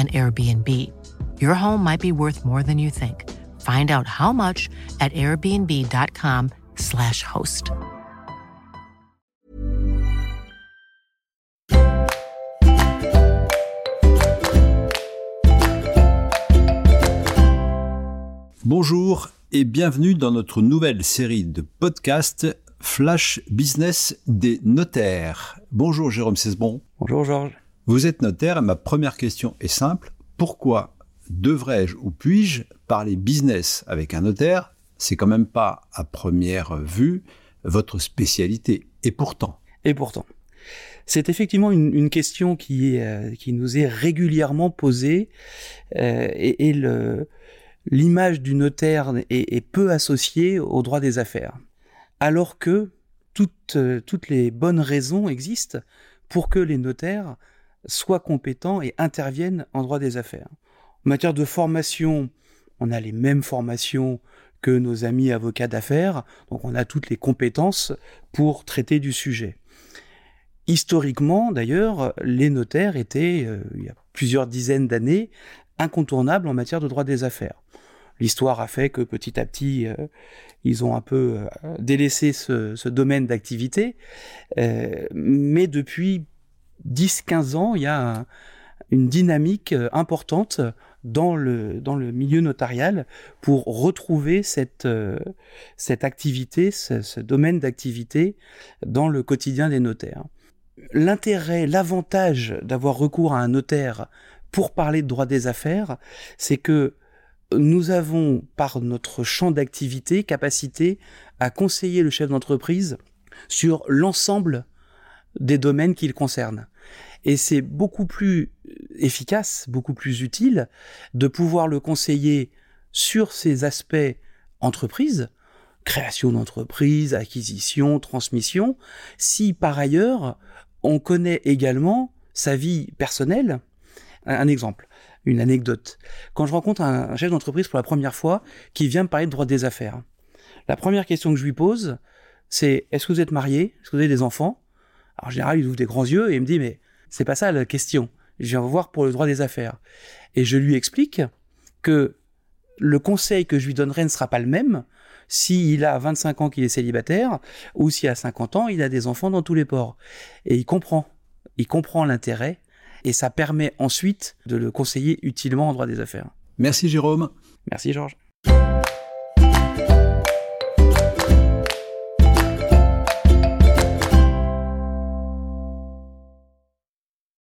an Airbnb. Your home might be worth more than you think. Find out how much at airbnb.com/slash host. Bonjour et bienvenue dans notre nouvelle série de podcasts Flash Business des notaires. Bonjour Jérôme Cesbon. Bonjour Georges. Vous êtes notaire et ma première question est simple. Pourquoi devrais-je ou puis-je parler business avec un notaire? C'est quand même pas à première vue votre spécialité. Et pourtant? Et pourtant. C'est effectivement une, question qui, euh, qui nous est régulièrement posée euh, et, l'image du notaire est, peu associée au droit des affaires. Alors que toutes, euh, toutes les bonnes raisons existent pour que les notaires soient compétents et interviennent en droit des affaires. En matière de formation, on a les mêmes formations que nos amis avocats d'affaires, donc on a toutes les compétences pour traiter du sujet. Historiquement, d'ailleurs, les notaires étaient, euh, il y a plusieurs dizaines d'années, incontournables en matière de droit des affaires. L'histoire a fait que petit à petit, euh, ils ont un peu euh, délaissé ce, domaine d'activité, mais depuis 10-15 ans, il y a une dynamique euh, importante dans le, milieu notarial pour retrouver cette, euh, cette activité, ce, domaine d'activité dans le quotidien des notaires. L'intérêt, l'avantage d'avoir recours à un notaire pour parler de droit des affaires, c'est que nous avons, par notre champ d'activité, capacité à conseiller le chef d'entreprise sur l'ensemble des domaines qu'il concerne. Et c'est beaucoup plus efficace, beaucoup plus utile de pouvoir le conseiller sur ces aspects entreprise, création d'entreprise, acquisition, transmission, si par ailleurs on connaît également sa vie personnelle. Un exemple, une anecdote. Quand je rencontre un chef d'entreprise pour la première fois qui vient me parler de droit des affaires, la première question que je lui pose, c'est est-ce que vous êtes marié? Est-ce que vous avez des enfants? Alors en général, il ouvre des grands yeux et il me dit mais c'est pas ça la question. Je viens voir pour le droit des affaires. Et je lui explique que le conseil que je lui donnerai ne sera pas le même s'il a 25 ans qu'il est célibataire ou s'il a 50 ans il a des enfants dans tous les ports. Et il comprend. Il comprend l'intérêt et ça permet ensuite de le conseiller utilement en droit des affaires. Merci Jérôme. Merci Georges.